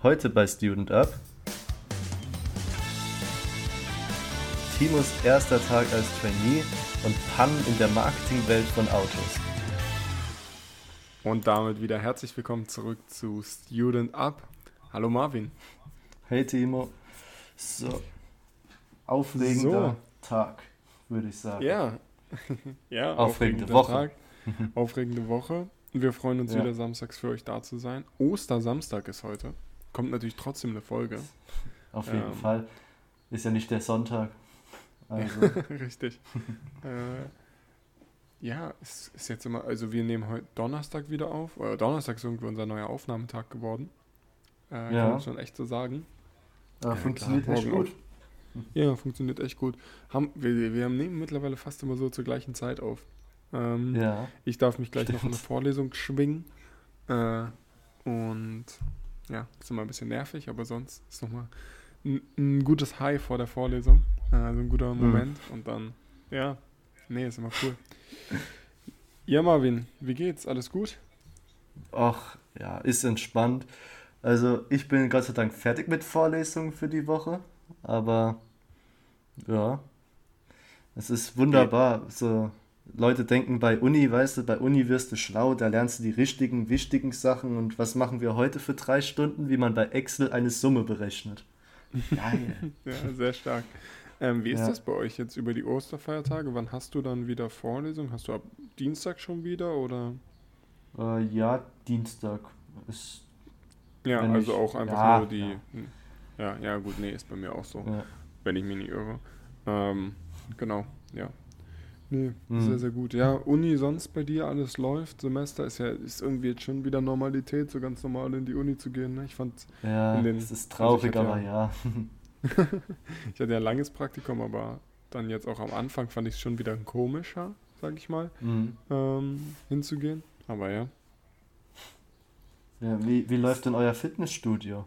Heute bei Student Up. Timos erster Tag als Trainee und Pannen in der Marketingwelt von Autos. Und damit wieder herzlich willkommen zurück zu Student Up. Hallo Marvin. Hey Timo. So. Aufregender so. Tag, würde ich sagen. Ja. ja, aufregende Woche. Tag, aufregende Woche. Wir freuen uns ja. wieder samstags für euch da zu sein. Ostersamstag ist heute. Kommt natürlich trotzdem eine Folge. Auf jeden ähm, Fall. Ist ja nicht der Sonntag. Also. Richtig. äh, ja, es ist jetzt immer, also wir nehmen heute Donnerstag wieder auf. Oder Donnerstag ist irgendwie unser neuer Aufnahmetag geworden. Äh, ja. Kann man schon echt so sagen. Ja, funktioniert klar, echt gut. Ja, funktioniert echt gut. Haben, wir, wir nehmen mittlerweile fast immer so zur gleichen Zeit auf. Ähm, ja. Ich darf mich gleich Stimmt. noch in eine Vorlesung schwingen. Äh, und ja, ist immer ein bisschen nervig, aber sonst ist nochmal ein, ein gutes High vor der Vorlesung. Also ein guter mhm. Moment. Mhm. Und dann, ja, nee, ist immer cool. Ja, Marvin, wie geht's? Alles gut? Ach, ja, ist entspannt. Also, ich bin Gott sei Dank fertig mit Vorlesungen für die Woche. Aber, ja, es ist wunderbar. So, Leute denken bei Uni, weißt du, bei Uni wirst du schlau, da lernst du die richtigen, wichtigen Sachen. Und was machen wir heute für drei Stunden? Wie man bei Excel eine Summe berechnet. Geil. ja, sehr stark. Ähm, wie ist ja. das bei euch jetzt über die Osterfeiertage? Wann hast du dann wieder Vorlesung? Hast du ab Dienstag schon wieder oder? Äh, ja, Dienstag ist. Ja, also ich, auch einfach ja, nur die. Ja. ja. ja, gut, nee, ist bei mir auch so, wenn ich mich nicht irre. Ähm, genau, ja. Nee, mhm. sehr, sehr gut. Ja, Uni sonst bei dir alles läuft. Semester ist ja ist irgendwie jetzt schon wieder Normalität, so ganz normal in die Uni zu gehen. Ne? Ich fand ja, den, es ist traurig, also aber ja. ich hatte ja ein langes Praktikum, aber dann jetzt auch am Anfang fand ich es schon wieder komischer, sag ich mal, mhm. ähm, hinzugehen. Aber ja. ja wie, wie läuft denn euer Fitnessstudio?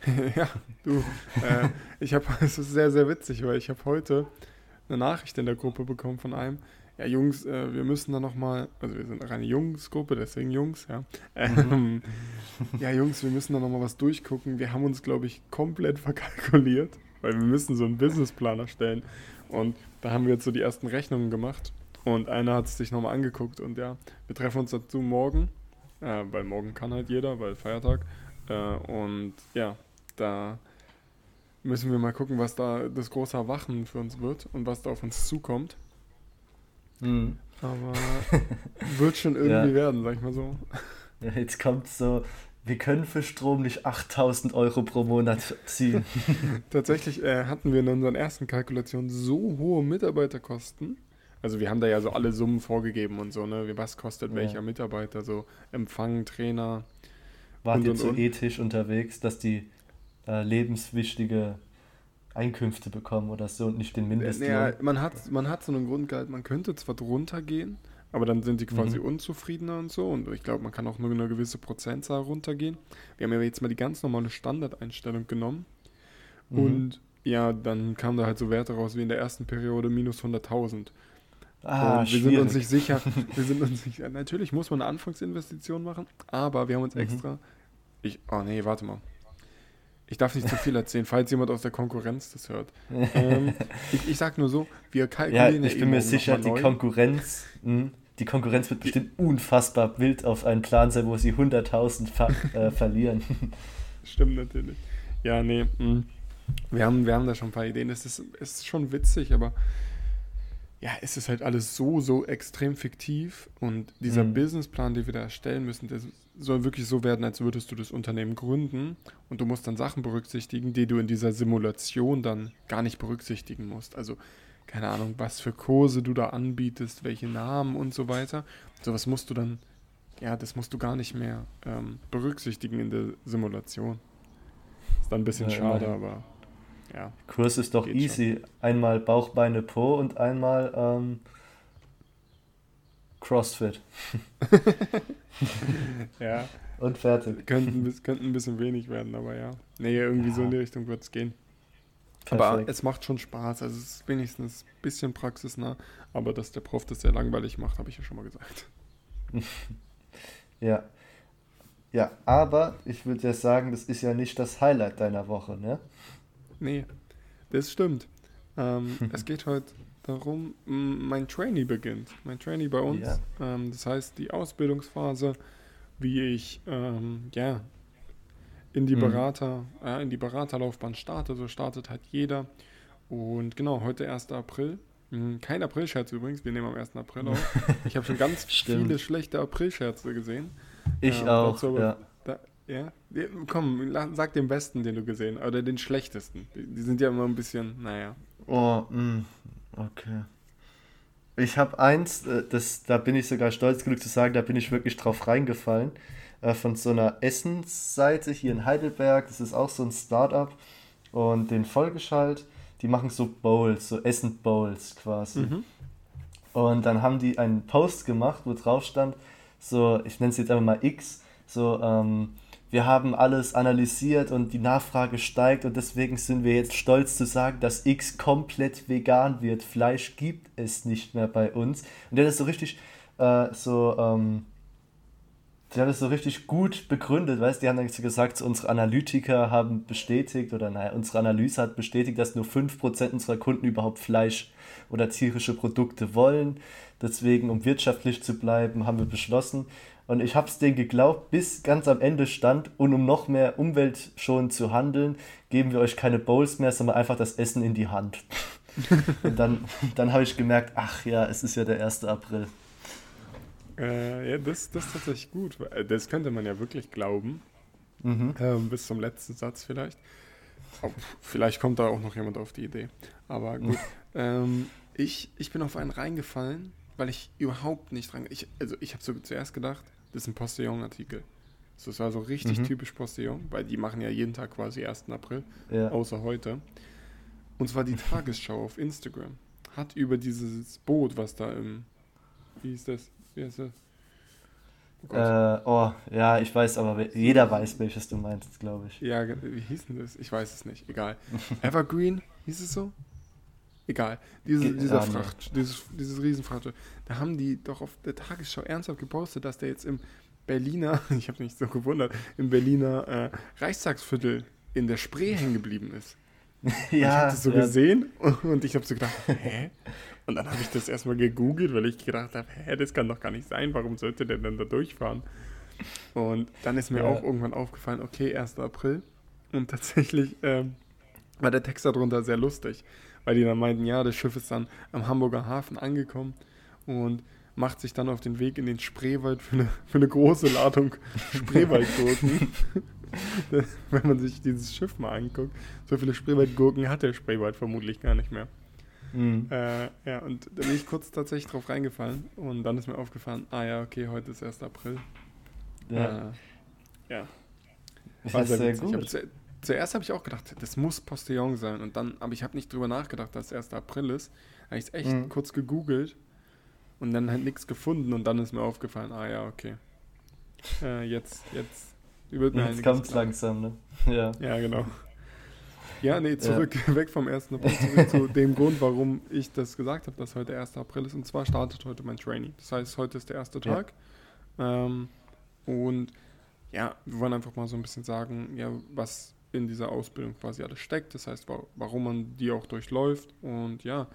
ja, du, äh, ich habe, es ist sehr, sehr witzig, weil ich habe heute eine Nachricht in der Gruppe bekommen von einem. Ja, Jungs, äh, wir müssen da nochmal, also wir sind auch eine Jungsgruppe, deswegen Jungs, ja. Mhm. Ähm, ja, Jungs, wir müssen da nochmal was durchgucken. Wir haben uns, glaube ich, komplett verkalkuliert, weil wir müssen so einen Businessplan erstellen. Und da haben wir jetzt so die ersten Rechnungen gemacht. Und einer hat es sich nochmal angeguckt. Und ja, wir treffen uns dazu morgen, äh, weil morgen kann halt jeder, weil Feiertag. Äh, und ja, da müssen wir mal gucken, was da das große Erwachen für uns wird und was da auf uns zukommt. Mhm. Aber wird schon irgendwie ja. werden, sag ich mal so. Ja, jetzt kommt so, wir können für Strom nicht 8000 Euro pro Monat ziehen. Tatsächlich äh, hatten wir in unseren ersten Kalkulationen so hohe Mitarbeiterkosten. Also wir haben da ja so alle Summen vorgegeben und so, ne? Was kostet ja. welcher Mitarbeiter, so Empfang, Trainer. Wart ihr so ethisch unterwegs, dass die äh, lebenswichtige Einkünfte bekommen oder so und nicht den Mindestlohn. Ja, man hat, man hat so einen Grundgehalt, man könnte zwar drunter gehen, aber dann sind die quasi mhm. unzufriedener und so und ich glaube, man kann auch nur eine gewisse Prozentzahl runtergehen. Wir haben ja jetzt mal die ganz normale Standardeinstellung genommen mhm. und ja, dann kam da halt so Werte raus wie in der ersten Periode minus 100.000. Ah, und wir sind uns nicht sicher, wir sind uns sicher, natürlich muss man eine Anfangsinvestition machen, aber wir haben uns mhm. extra, ich, oh nee, warte mal, ich darf nicht zu viel erzählen, falls jemand aus der Konkurrenz das hört. ähm, ich, ich sag nur so, wir kalkulieren. Ja, ich bin mir sicher, die Konkurrenz, mh, hm, die Konkurrenz wird bestimmt unfassbar wild auf einen Plan sein, wo sie 100.000 äh, verlieren. Stimmt natürlich. Ja, nee. Mh. Hm. Wir haben, wir haben da schon ein paar Ideen. Es ist, es ist schon witzig, aber ja, es ist halt alles so, so extrem fiktiv und dieser mhm. Businessplan, den wir da erstellen müssen, der soll wirklich so werden, als würdest du das Unternehmen gründen und du musst dann Sachen berücksichtigen, die du in dieser Simulation dann gar nicht berücksichtigen musst. Also keine Ahnung, was für Kurse du da anbietest, welche Namen und so weiter. Sowas musst du dann, ja, das musst du gar nicht mehr ähm, berücksichtigen in der Simulation. Ist dann ein bisschen ja, schade, immerhin. aber ja. Kurs ist doch easy. Schon. Einmal Bauch, Beine, Po und einmal ähm, CrossFit. ja. Und fertig. Könnten, könnten ein bisschen wenig werden, aber ja. Nee, irgendwie ja. so in die Richtung wird es gehen. Perfekt. Aber es macht schon Spaß. Also es ist wenigstens ein bisschen praxisnah. Aber dass der Prof das sehr langweilig macht, habe ich ja schon mal gesagt. ja. Ja, aber ich würde ja sagen, das ist ja nicht das Highlight deiner Woche, ne? Nee, das stimmt. Ähm, es geht heute darum, mein Trainee beginnt. Mein Trainee bei uns. Ja. Ähm, das heißt, die Ausbildungsphase, wie ich ähm, ja, in die mhm. Berater, äh, in die Beraterlaufbahn starte. So startet halt jeder. Und genau, heute 1. April. Hm, kein April-Scherz übrigens, wir nehmen am 1. April auf. Ich habe schon ganz viele schlechte April-Scherze gesehen. Ich äh, auch, dazu, ja. Ja. Komm, sag den besten, den du gesehen hast, oder den schlechtesten. Die, sind ja immer ein bisschen, naja. Oh, mh, hm, okay. Ich habe eins, äh, das, da bin ich sogar stolz genug zu sagen, da bin ich wirklich drauf reingefallen. Äh, von so einer Essensseite hier in Heidelberg. Das ist auch so ein Startup. Und den Folgeschalt die machen so Bowls, so Essen-Bowls quasi. Mhm. Und dann haben die einen Post gemacht, wo drauf stand, so, ich nenne es jetzt einfach mal X, so, ähm, wir haben alles analysiert und die Nachfrage steigt und deswegen sind wir jetzt stolz zu sagen, dass X komplett vegan wird. Fleisch gibt es nicht mehr bei uns. Und der ist so richtig äh, so ähm, Sie haben das so richtig gut begründet, weißt Die haben dann gesagt, unsere Analytiker haben bestätigt, oder naja, unsere Analyse hat bestätigt, dass nur 5% unserer Kunden überhaupt Fleisch oder tierische Produkte wollen. Deswegen, um wirtschaftlich zu bleiben, haben wir beschlossen. Und ich habe es denen geglaubt, bis ganz am Ende stand. Und um noch mehr umweltschonend zu handeln, geben wir euch keine Bowls mehr, sondern einfach das Essen in die Hand. und dann, dann habe ich gemerkt, ach ja, es ist ja der 1. April. Äh, ja, das, das ist tatsächlich gut. Äh, das könnte man ja wirklich glauben. Mhm. Ähm, bis zum letzten Satz vielleicht. Oh, vielleicht kommt da auch noch jemand auf die Idee. Aber gut. ähm, ich, ich bin auf einen reingefallen, weil ich überhaupt nicht dran. Ich, also ich habe so zuerst gedacht, das ist ein Postillon-Artikel. Das war so richtig mhm. typisch Postillon, weil die machen ja jeden Tag quasi 1. April, ja. außer heute. Und zwar die Tagesschau auf Instagram hat über dieses Boot, was da im, wie hieß das? Wie heißt das? Oh, äh, oh, ja, ich weiß, aber jeder weiß, welches du meinst, glaube ich. Ja, wie hieß denn das? Ich weiß es nicht. Egal. Evergreen, hieß es so? Egal. Diese, dieser ja, Fracht, dieses, dieses Riesenfracht. Da haben die doch auf der Tagesschau ernsthaft gepostet, dass der jetzt im Berliner, ich habe mich so gewundert, im Berliner äh, Reichstagsviertel in der Spree hängen geblieben ist. ja. ich habe das so ja. gesehen und ich habe so gedacht, hä? Und dann habe ich das erstmal gegoogelt, weil ich gedacht habe, hä, das kann doch gar nicht sein, warum sollte der denn da durchfahren? Und dann ist mir ja. auch irgendwann aufgefallen, okay, 1. April. Und tatsächlich ähm, war der Text darunter sehr lustig, weil die dann meinten, ja, das Schiff ist dann am Hamburger Hafen angekommen und macht sich dann auf den Weg in den Spreewald für eine, für eine große Ladung Spreewaldgurken. Wenn man sich dieses Schiff mal anguckt, so viele Spreewaldgurken hat der Spreewald vermutlich gar nicht mehr. Mhm. Äh, ja, und da bin ich kurz tatsächlich drauf reingefallen und dann ist mir aufgefallen, ah ja, okay, heute ist 1. April. Ja. Äh, ja. War sehr, sehr gut. Hab, zu, zuerst habe ich auch gedacht, das muss Postillon sein und dann, aber ich habe nicht drüber nachgedacht, dass es 1. April ist. Da habe ich es echt mhm. kurz gegoogelt und dann halt nichts gefunden und dann ist mir aufgefallen, ah ja, okay. Äh, jetzt, jetzt mir Jetzt kommt es langsam, ne? Ja. Ja, genau. Ja, nee, zurück, ja. weg vom 1. April, zurück zu dem Grund, warum ich das gesagt habe, dass heute 1. April ist. Und zwar startet heute mein Training. Das heißt, heute ist der erste Tag. Ja. Ähm, und ja, wir wollen einfach mal so ein bisschen sagen, ja, was in dieser Ausbildung quasi alles steckt. Das heißt, warum man die auch durchläuft. Und ja,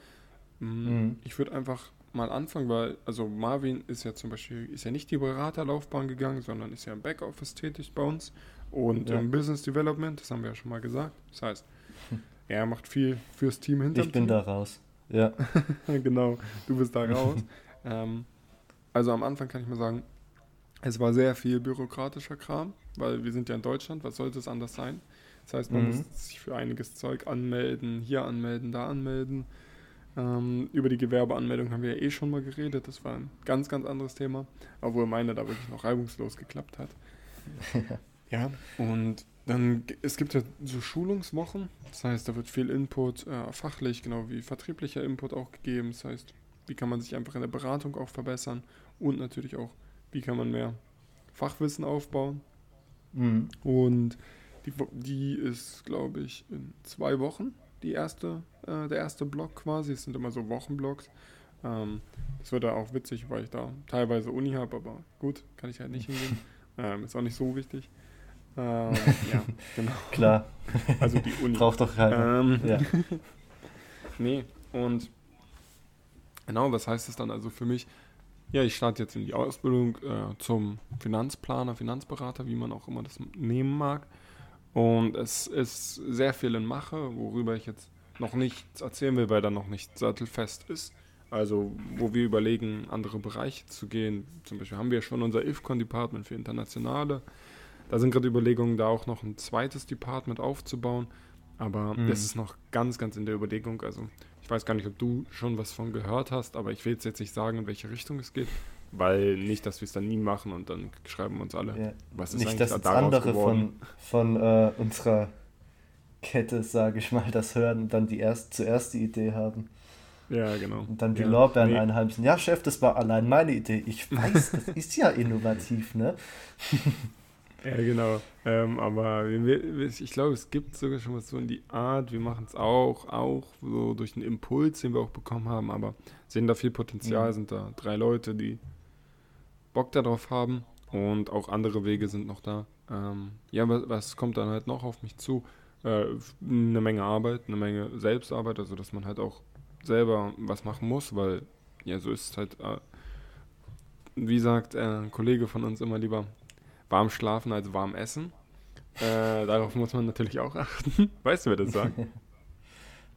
mm, mhm. ich würde einfach mal anfangen, weil, also Marvin ist ja zum Beispiel, ist ja nicht die Beraterlaufbahn gegangen, sondern ist ja im Backoffice tätig bei uns und ja. im Business Development, das haben wir ja schon mal gesagt. Das heißt, er macht viel fürs Team hinter Ich bin Team. da raus. Ja. genau, du bist da raus. ähm, also am Anfang kann ich mal sagen, es war sehr viel bürokratischer Kram, weil wir sind ja in Deutschland, was sollte es anders sein? Das heißt, man mhm. muss sich für einiges Zeug anmelden, hier anmelden, da anmelden. Ähm, über die Gewerbeanmeldung haben wir ja eh schon mal geredet. Das war ein ganz, ganz anderes Thema, obwohl meine da wirklich noch reibungslos geklappt hat. ja, und dann, es gibt ja so Schulungswochen, das heißt, da wird viel Input, äh, fachlich, genau wie vertrieblicher Input auch gegeben. Das heißt, wie kann man sich einfach in der Beratung auch verbessern und natürlich auch, wie kann man mehr Fachwissen aufbauen. Mhm. Und die, die ist, glaube ich, in zwei Wochen die erste, äh, der erste Block quasi. Es sind immer so Wochenblocks. Ähm, das wird da auch witzig, weil ich da teilweise Uni habe, aber gut, kann ich halt nicht hingehen. Ähm, ist auch nicht so wichtig. Ähm, ja, genau. Klar. Also die Uni. Braucht doch keiner. Ähm, Ja. nee, und genau, was heißt es dann also für mich? Ja, ich starte jetzt in die Ausbildung äh, zum Finanzplaner, Finanzberater, wie man auch immer das nehmen mag. Und es ist sehr viel in Mache, worüber ich jetzt noch nichts erzählen will, weil da noch nicht sattelfest ist. Also, wo wir überlegen, andere Bereiche zu gehen. Zum Beispiel haben wir schon unser IFCON-Department für Internationale. Da sind gerade Überlegungen, da auch noch ein zweites Department aufzubauen. Aber Mhm. das ist noch ganz, ganz in der Überlegung. Also, ich weiß gar nicht, ob du schon was von gehört hast, aber ich will jetzt, jetzt nicht sagen, in welche Richtung es geht. Weil nicht, dass wir es dann nie machen und dann schreiben uns alle, Ja. was ist Nicht, eigentlich dass da jetzt andere geworden. von, von äh, unserer Kette, sage ich mal, das hören und dann die erst, zuerst die Idee haben Ja, genau. und dann die ja. Lorbeeren Nee. einheimsen. Ja, Chef, das war allein meine Idee. Ich weiß, das ist ja innovativ, ne? Ja, genau. Ähm, aber ich glaube, es gibt sogar schon was so in die Art. Wir machen es auch, auch so durch einen Impuls, den wir auch bekommen haben, aber sehen da viel Potenzial, Mhm. sind da drei Leute, die Bock darauf haben und auch andere Wege sind noch da. Ähm, ja, was, was kommt dann halt noch auf mich zu? Äh, eine Menge Arbeit, eine Menge Selbstarbeit, also dass man halt auch selber was machen muss, weil ja, so ist es halt, äh, wie sagt äh, ein Kollege von uns immer lieber, warm schlafen als warm essen. Äh, darauf muss man natürlich auch achten. Weißt du, wer das sagt?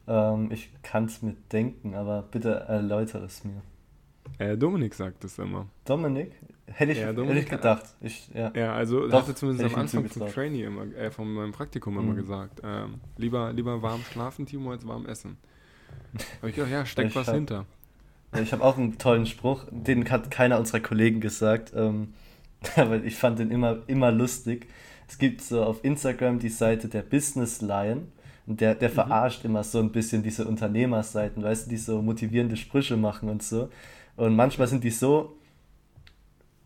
Ähm, ich kann es mir denken, aber bitte erläutere es mir. Äh, Dominik sagt das immer. Dominik? Hätte ich, Ja, hätte Dominik ich gedacht. Ich, ja. Ja, also Doch, hatte zumindest am Anfang vom. Trainee immer, äh, von meinem Praktikum immer Mhm. gesagt, ähm, lieber, lieber warm schlafen, Timo, als warm essen. Aber ich gedacht, ja, steckt was hab- hinter. Ich habe auch einen tollen Spruch, den hat keiner unserer Kollegen gesagt, ähm, aber ich fand den immer, immer lustig. Es gibt so auf Instagram die Seite der Business Lion und der, der verarscht immer so ein bisschen diese Unternehmerseiten, weißt du, die so motivierende Sprüche machen und so. Und manchmal sind die so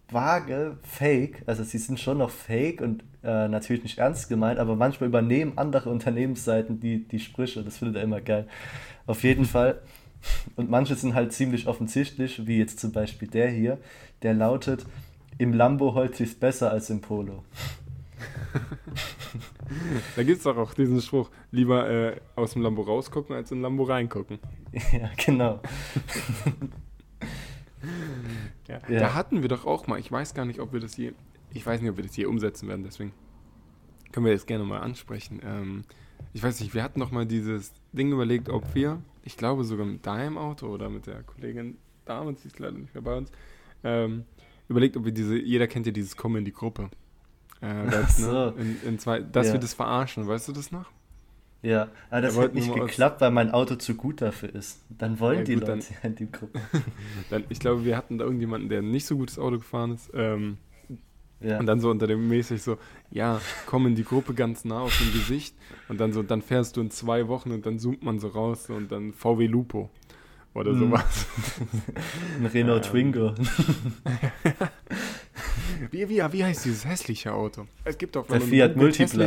vage, fake, also sie sind schon noch fake und äh, natürlich nicht ernst gemeint, aber manchmal übernehmen andere Unternehmensseiten die, die Sprüche, das findet er immer geil. Auf jeden Fall. Und manche sind halt ziemlich offensichtlich, wie jetzt zum Beispiel der hier, der lautet, im Lambo holt sich's besser als im Polo. Da gibt es doch auch diesen Spruch, lieber äh, aus dem Lambo rausgucken, als in Lambo reingucken. ja, genau. Ja. Ja. Da hatten wir doch auch mal, ich weiß gar nicht, ob wir das hier, ich weiß nicht, ob wir das hier umsetzen werden, deswegen können wir das gerne mal ansprechen. Ähm, ich weiß nicht, wir hatten noch mal dieses Ding überlegt, ob wir, ich glaube sogar mit deinem Auto oder mit der Kollegin damals, die ist leider nicht mehr bei uns, ähm, überlegt, ob wir diese, jeder kennt ja dieses Kommen in die Gruppe. Äh, das, so. ne, in, in zwei, dass Ja. wir das verarschen, weißt du das noch? Ja, aber das Da hat nicht geklappt, weil mein Auto zu gut dafür ist. Dann wollen Ja, die gut, Leute dann- ja in die Gruppe. Dann, ich glaube, wir hatten da irgendjemanden, der ein nicht so gutes Auto gefahren ist. Ähm, Ja. Und dann so unter dem mäßig so, ja, komm in die Gruppe ganz nah auf dem Gesicht und dann so, dann fährst du in zwei Wochen und dann zoomt man so raus und dann VW Lupo oder Mhm. sowas. Ein Renault Ähm. Twingo. Wie, wie, wie heißt dieses hässliche Auto? Es gibt auch Der Fiat Multipla.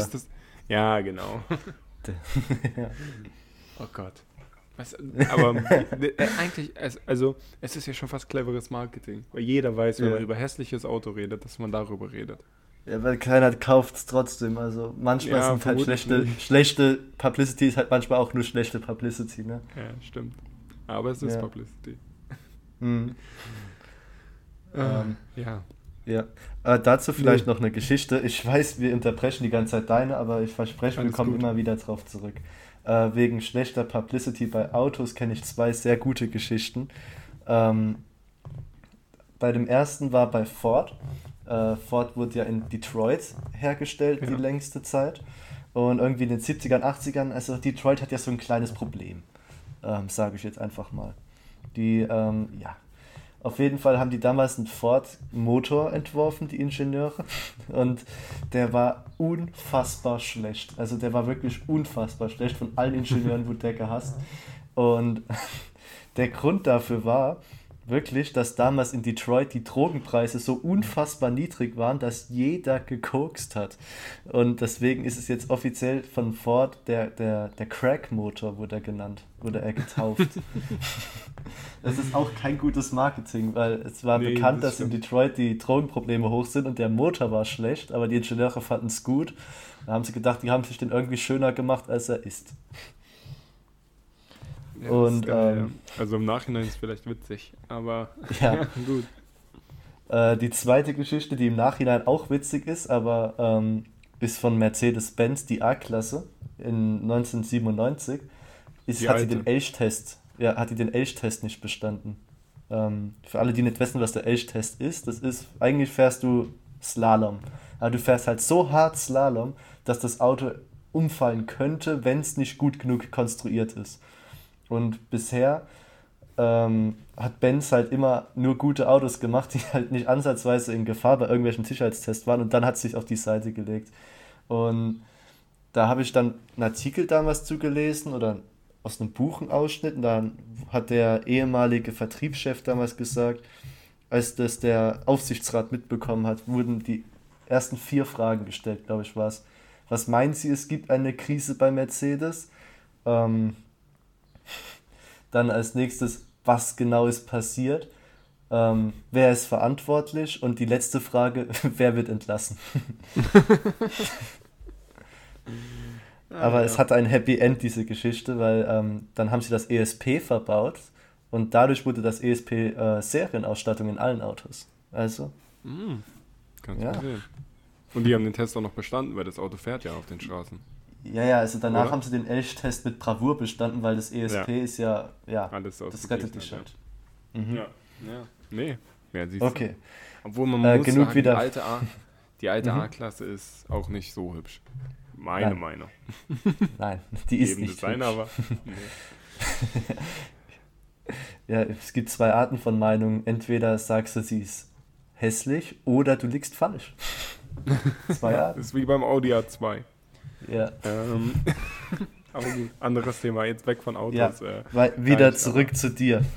Ja, genau. Ja. Oh Gott. Was, aber äh, eigentlich, also es ist ja schon fast cleveres Marketing, weil jeder weiß, wenn Ja. man über hässliches Auto redet, dass man darüber redet. Ja, weil keiner kauft es trotzdem. Also manchmal Ja, sind halt schlechte, nicht. schlechte Publicity, ist halt manchmal auch nur schlechte Publicity, ne? Ja, stimmt. Aber es ist Ja. Publicity. Mhm. Ähm, ja. Ja, äh, dazu vielleicht Nee. noch eine Geschichte. Ich weiß, wir unterbrechen die ganze Zeit deine, aber ich verspreche, wir Alles kommen gut. immer wieder drauf zurück. Äh, wegen schlechter Publicity bei Autos kenne ich zwei sehr gute Geschichten. Ähm, bei dem ersten war bei Ford. Äh, Ford wurde ja in Detroit hergestellt die Ja. längste Zeit. Und irgendwie in den 70ern, 80ern, also Detroit hat ja so ein kleines Problem, ähm, sage ich jetzt einfach mal. Die, ähm, ja, auf jeden Fall haben die damals einen Ford-Motor entworfen, die Ingenieure. Und der war unfassbar schlecht. Also der war wirklich unfassbar schlecht. Von allen Ingenieuren wurde der gehasst. Und der Grund dafür war, wirklich, dass damals in Detroit die Drogenpreise so unfassbar niedrig waren, dass jeder gekokst hat. Und deswegen ist es jetzt offiziell von Ford der, der, der Crack-Motor, wurde er genannt, wurde er getauft. das ist auch kein gutes Marketing, weil es war nee, bekannt, das dass in Detroit die Drogenprobleme hoch sind und der Motor war schlecht, aber die Ingenieure fanden es gut. Da haben sie gedacht, die haben sich den irgendwie schöner gemacht, als er ist. Ja, und geil, ähm, ja. also im Nachhinein ist es vielleicht witzig, aber ja, gut. Äh, die zweite Geschichte, die im Nachhinein auch witzig ist, aber ähm, ist von Mercedes-Benz, die A-Klasse in 1997, ist, die hat alte. sie den Elch-Test, ja, hat die den Elch-Test nicht bestanden. Ähm, für alle, die nicht wissen, was der Elch-Test ist, das ist, eigentlich fährst du Slalom. Aber du fährst halt so hart Slalom, dass das Auto umfallen könnte, wenn es nicht gut genug konstruiert ist. Und bisher ähm, hat Benz halt immer nur gute Autos gemacht, die halt nicht ansatzweise in Gefahr bei irgendwelchen Sicherheitstests waren. Und dann hat sich auf die Seite gelegt. Und da habe ich dann einen Artikel damals zugelesen oder aus einem Buch einen Ausschnitt. Und dann hat der ehemalige Vertriebschef damals gesagt, als das der Aufsichtsrat mitbekommen hat, wurden die ersten vier Fragen gestellt, glaube ich, war es. Was meinen Sie, es gibt eine Krise bei Mercedes? Ähm, dann als nächstes, was genau ist passiert? Ähm, wer ist verantwortlich? Und die letzte Frage, wer wird entlassen? Aber ja. es hatte ein Happy End, diese Geschichte, weil ähm, dann haben sie das ESP verbaut und dadurch wurde das ESP äh, Serienausstattung in allen Autos. Also. Mm, kannst ja. sehen. Und die haben den Test auch noch bestanden, weil das Auto fährt ja auf den Straßen. Ja, ja, also danach Oder? haben sie den Elch-Test mit Bravour bestanden, weil das ESP ja. ist ja, ja, Alles das rettet dich halt. Mhm. Ja, ja, nee. Ja, okay. Obwohl man äh, muss genug sagen, wieder. die alte A, die alte mhm. A-Klasse ist auch nicht so hübsch. Meine Nein. Meinung. Nein, die ist nicht Design, hübsch. aber nee. ja, es gibt zwei Arten von Meinungen. Entweder sagst du, sie ist hässlich oder du liegst falsch. zwei Arten. Das ist wie beim Audi A2. Ja. Ähm, aber gut, anderes Thema. Jetzt weg von Autos. Ja, äh, wieder zurück aber. zu dir.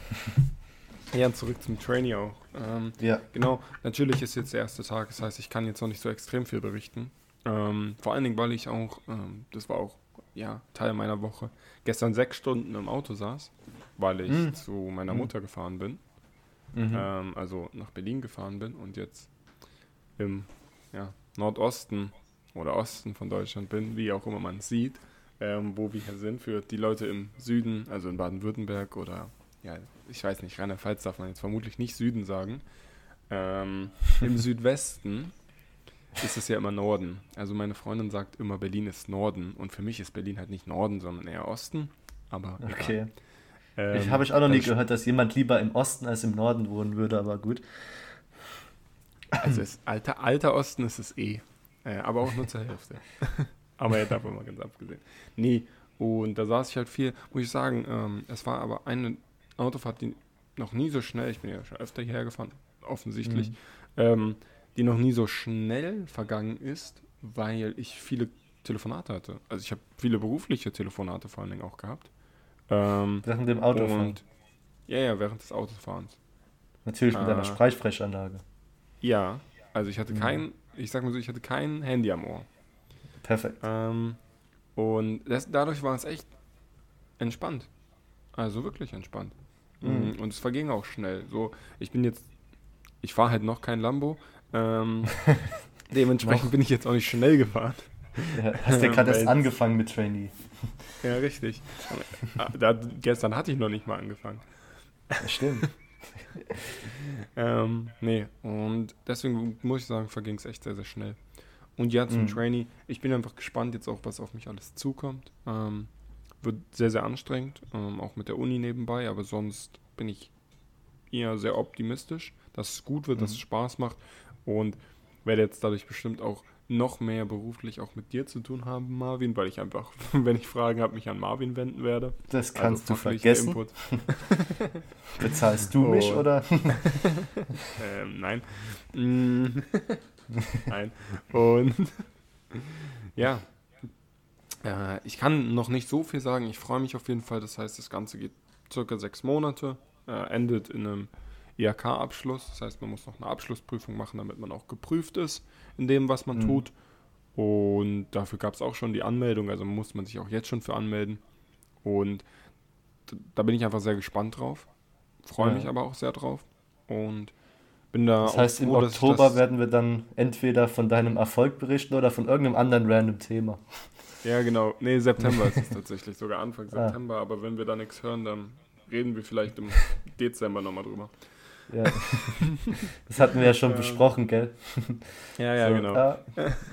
Ja, zurück zum Trainee auch. Ähm, ja. Genau, natürlich ist jetzt der erste Tag, das heißt, ich kann jetzt noch nicht so extrem viel berichten. Ähm, vor allen Dingen, weil ich auch, ähm, das war auch ja, Teil meiner Woche, gestern sechs Stunden im Auto saß, weil ich mhm. zu meiner hm. Mutter gefahren bin. Mhm. Ähm, also nach Berlin gefahren bin und jetzt im ja, Nordosten oder Osten von Deutschland bin, wie auch immer man es sieht, ähm, wo wir hier sind, für die Leute im Süden, also in Baden-Württemberg oder, ja, ich weiß nicht, Rheinland-Pfalz darf man jetzt vermutlich nicht Süden sagen. Ähm, Im Südwesten ist es ja immer Norden. Also meine Freundin sagt immer, Berlin ist Norden und für mich ist Berlin halt nicht Norden, sondern eher Osten. Aber okay. Ähm, ich habe ich auch noch nie gehört, dass jemand lieber im Osten als im Norden wohnen würde, aber gut. Also ist alter, alter Osten ist es eh. Äh, aber auch nur zur Hälfte. aber ja, davon mal ganz abgesehen. Nee, und da saß ich halt viel, muss ich sagen, ähm, es war aber eine Autofahrt, die noch nie so schnell, ich bin ja schon öfter hierher gefahren, offensichtlich, mhm. ähm, die noch nie so schnell vergangen ist, weil ich viele Telefonate hatte. Also ich habe viele berufliche Telefonate vor allen Dingen auch gehabt. Ähm, während dem Autofahren? Ja, ja, während des Autofahrens. Natürlich mit äh, einer Spreichfrechanlage. Ja, also ich hatte mhm. kein ich sag mal so, ich hatte kein Handy am Ohr. Perfekt. Ähm, und das, dadurch war es echt entspannt. Also wirklich entspannt. Mhm. Mm, und es verging auch schnell. So, ich bin jetzt, ich fahre halt noch kein Lambo. Ähm, dementsprechend bin ich jetzt auch nicht schnell gefahren. Ja, hast du gerade erst angefangen mit Trainee? Ja, richtig. Ah, da, gestern hatte ich noch nicht mal angefangen. Das stimmt. ähm, nee, und deswegen muss ich sagen, verging es echt sehr, sehr schnell. Und ja, zum mhm. Trainee, ich bin einfach gespannt jetzt auch, was auf mich alles zukommt. Ähm, wird sehr, sehr anstrengend, ähm, auch mit der Uni nebenbei, aber sonst bin ich eher sehr optimistisch, dass es gut wird, mhm. dass es Spaß macht und werde jetzt dadurch bestimmt auch noch mehr beruflich auch mit dir zu tun haben, Marvin, weil ich einfach, wenn ich Fragen habe, mich an Marvin wenden werde. Das also kannst also du vergessen. Bezahlst du oh. mich oder? ähm, nein. Mm. nein. Und ja, äh, ich kann noch nicht so viel sagen. Ich freue mich auf jeden Fall. Das heißt, das Ganze geht circa sechs Monate, äh, endet in einem IHK-Abschluss. Das heißt, man muss noch eine Abschlussprüfung machen, damit man auch geprüft ist in dem, was man mhm. tut. Und dafür gab es auch schon die Anmeldung, also muss man sich auch jetzt schon für anmelden. Und da bin ich einfach sehr gespannt drauf. Freue ja. mich aber auch sehr drauf. Und bin da. Das heißt, froh, im Oktober werden wir dann entweder von deinem Erfolg berichten oder von irgendeinem anderen random Thema. Ja, genau. Nee, September ist es tatsächlich, sogar Anfang ah. September. Ah. Aber wenn wir da nichts hören, dann reden wir vielleicht im Dezember nochmal drüber. Ja. Das hatten wir ja schon besprochen, gell? Ja, ja, so, genau. Ja,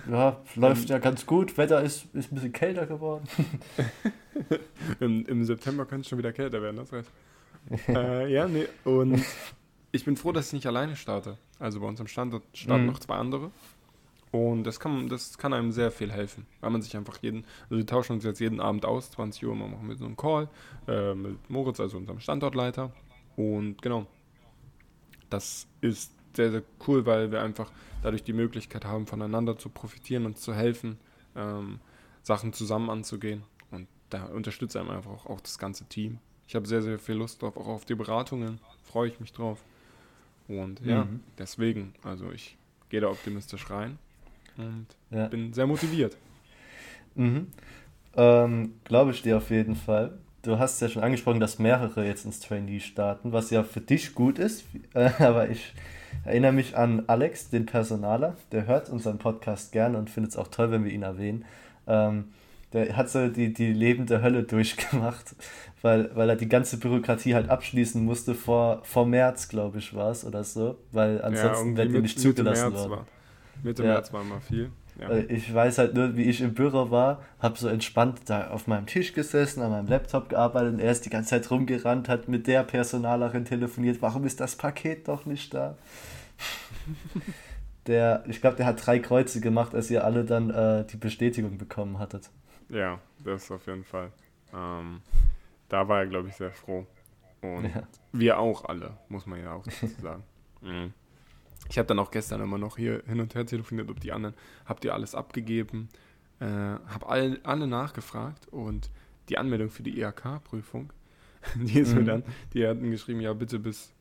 ja, läuft ja ganz gut. Wetter ist, ist ein bisschen kälter geworden. Im, Im September könnte es schon wieder kälter werden, das heißt. äh, ja, nee. Und ich bin froh, dass ich nicht alleine starte. Also bei uns am Standort starten mhm. noch zwei andere. Und das kann, das kann einem sehr viel helfen, weil man sich einfach jeden, also wir tauschen uns jetzt jeden Abend aus, 20 Uhr, machen wir so einen Call äh, mit Moritz, also unserem Standortleiter. Und genau, das ist sehr, sehr cool, weil wir einfach dadurch die Möglichkeit haben, voneinander zu profitieren und zu helfen, ähm, Sachen zusammen anzugehen. Und da unterstützt einem einfach auch, auch das ganze Team. Ich habe sehr, sehr viel Lust drauf, auch auf die Beratungen, freue ich mich drauf. Und ja, mhm. deswegen, also ich gehe da optimistisch rein und ja. bin sehr motiviert. Mhm. Ähm, Glaube ich dir auf jeden Fall du hast ja schon angesprochen, dass mehrere jetzt ins Trainee starten, was ja für dich gut ist. Aber ich erinnere mich an Alex, den Personaler, der hört unseren Podcast gerne und findet es auch toll, wenn wir ihn erwähnen. Ähm, der hat so die, die lebende Hölle durchgemacht, weil, weil er die ganze Bürokratie halt abschließen musste vor, vor März, glaube ich, war es oder so, weil ansonsten ja, wird er nicht zugelassen worden. Mitte ja. März war immer viel. Ja. Ich weiß halt nur, wie ich im Büro war, habe so entspannt da auf meinem Tisch gesessen, an meinem Laptop gearbeitet und er ist die ganze Zeit rumgerannt, hat mit der Personalerin telefoniert, warum ist das Paket doch nicht da? der, ich glaube, der hat drei Kreuze gemacht, als ihr alle dann äh, die Bestätigung bekommen hattet. Ja, das auf jeden Fall. Ähm, da war er, glaube ich, sehr froh. Und ja. wir auch alle, muss man ja auch sagen. mhm. Ich habe dann auch gestern immer noch hier hin und her telefoniert, ob die anderen, habt ihr alles abgegeben? Äh, habe all, alle nachgefragt und die Anmeldung für die IHK-Prüfung, die ist mhm. mir dann, die hatten geschrieben, ja bitte bis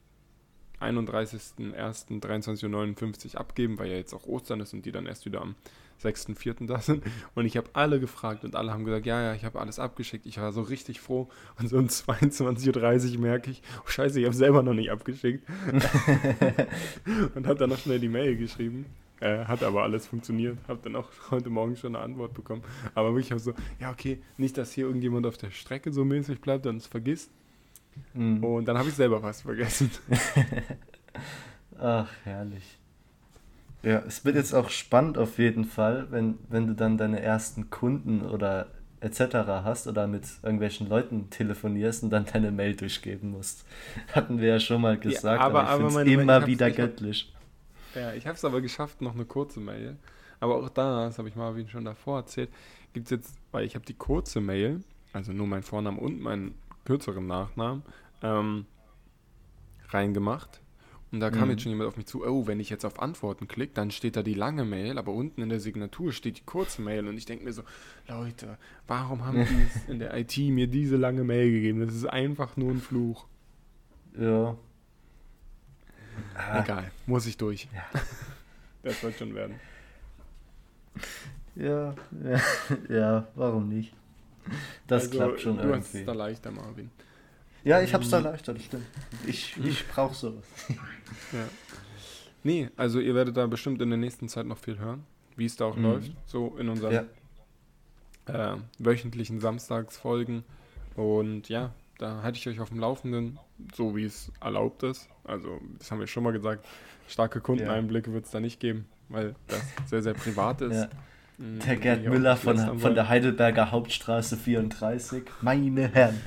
31.01.23.59 Uhr abgeben, weil ja jetzt auch Ostern ist und die dann erst wieder am 6.4. da sind. Und ich habe alle gefragt und alle haben gesagt, ja, ja, ich habe alles abgeschickt. Ich war so richtig froh. Und so um 22.30 Uhr merke ich, oh scheiße, ich habe selber noch nicht abgeschickt. und habe dann noch schnell die Mail geschrieben. Äh, hat aber alles funktioniert. Habe dann auch heute Morgen schon eine Antwort bekommen. Aber wirklich habe so, ja, okay, nicht, dass hier irgendjemand auf der Strecke so mäßig bleibt und es vergisst. Mhm. Und dann habe ich selber was vergessen. Ach, herrlich. Ja, es wird jetzt auch spannend auf jeden Fall, wenn, wenn du dann deine ersten Kunden oder etc. hast oder mit irgendwelchen Leuten telefonierst und dann deine Mail durchgeben musst. Hatten wir ja schon mal gesagt, ja, aber, aber ich finde es immer wieder göttlich. Hab, ja, ich habe es aber geschafft, noch eine kurze Mail. Aber auch da, das habe ich Marvin schon davor erzählt, gibt es jetzt, weil ich habe die kurze Mail, also nur meinen Vornamen und meinen kürzeren Nachnamen, ähm, reingemacht und da kam mhm. jetzt schon jemand auf mich zu, oh, wenn ich jetzt auf Antworten klicke, dann steht da die lange Mail, aber unten in der Signatur steht die kurze Mail. Und ich denke mir so, Leute, warum haben die in der IT mir diese lange Mail gegeben? Das ist einfach nur ein Fluch. Ja. Egal, muss ich durch. Ja. Das wird schon werden. Ja, ja, ja, warum nicht? Das also, klappt schon du irgendwie. Du hast es da leichter, Marvin. Ja, ich hab's da ähm, leichter, das stimmt. Ich, ich brauch sowas. Ja. Nee, also ihr werdet da bestimmt in der nächsten Zeit noch viel hören, wie es da auch mhm. läuft. So in unseren ja. äh, wöchentlichen Samstagsfolgen. Und ja, da halte ich euch auf dem Laufenden, so wie es erlaubt ist. Also, das haben wir schon mal gesagt. Starke Kundeneinblicke ja. wird es da nicht geben, weil das sehr, sehr privat ist. Ja. Der Gerd Müller von, von der Heidelberger Hauptstraße 34. Meine Herren.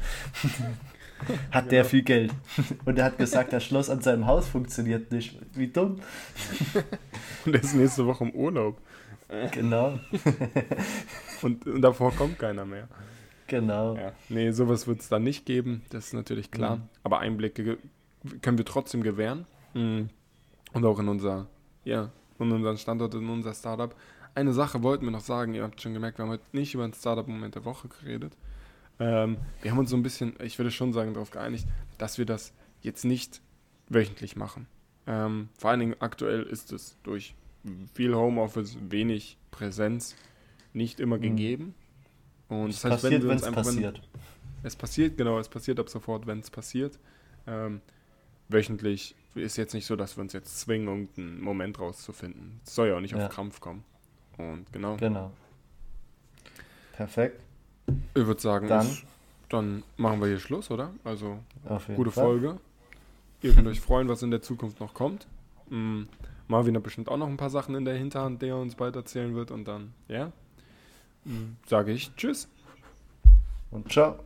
hat der viel Geld. Und er hat gesagt, das Schloss an seinem Haus funktioniert nicht. Wie dumm. Und er ist nächste Woche im Urlaub. Genau. Und, und davor kommt keiner mehr. Genau. Ja. Nee, sowas wird es dann nicht geben, das ist natürlich klar. Mhm. Aber Einblicke können wir trotzdem gewähren. Mhm. Und auch in unser, ja, in unseren Standort, in unser Startup. Eine Sache wollten wir noch sagen, ihr habt schon gemerkt, wir haben heute nicht über ein Startup-Moment der Woche geredet. Ähm, wir haben uns so ein bisschen, ich würde schon sagen, darauf geeinigt, dass wir das jetzt nicht wöchentlich machen. Ähm, vor allen Dingen aktuell ist es durch viel Homeoffice, wenig Präsenz nicht immer mhm. gegeben. Und es das heißt, passiert, wenn es passiert. Wenn, es passiert, genau, es passiert ab sofort, wenn es passiert. Ähm, wöchentlich ist jetzt nicht so, dass wir uns jetzt zwingen, irgendeinen Moment rauszufinden. Es soll ja auch nicht ja. auf Krampf kommen. Und genau. Genau. Perfekt. Ich würde sagen, dann, ist, dann machen wir hier Schluss, oder? Also, gute Fall. Folge. Ihr könnt euch freuen, was in der Zukunft noch kommt. Mhm. Marvin hat bestimmt auch noch ein paar Sachen in der Hinterhand, die er uns bald erzählen wird. Und dann, ja, mhm. sage ich Tschüss. Und ciao.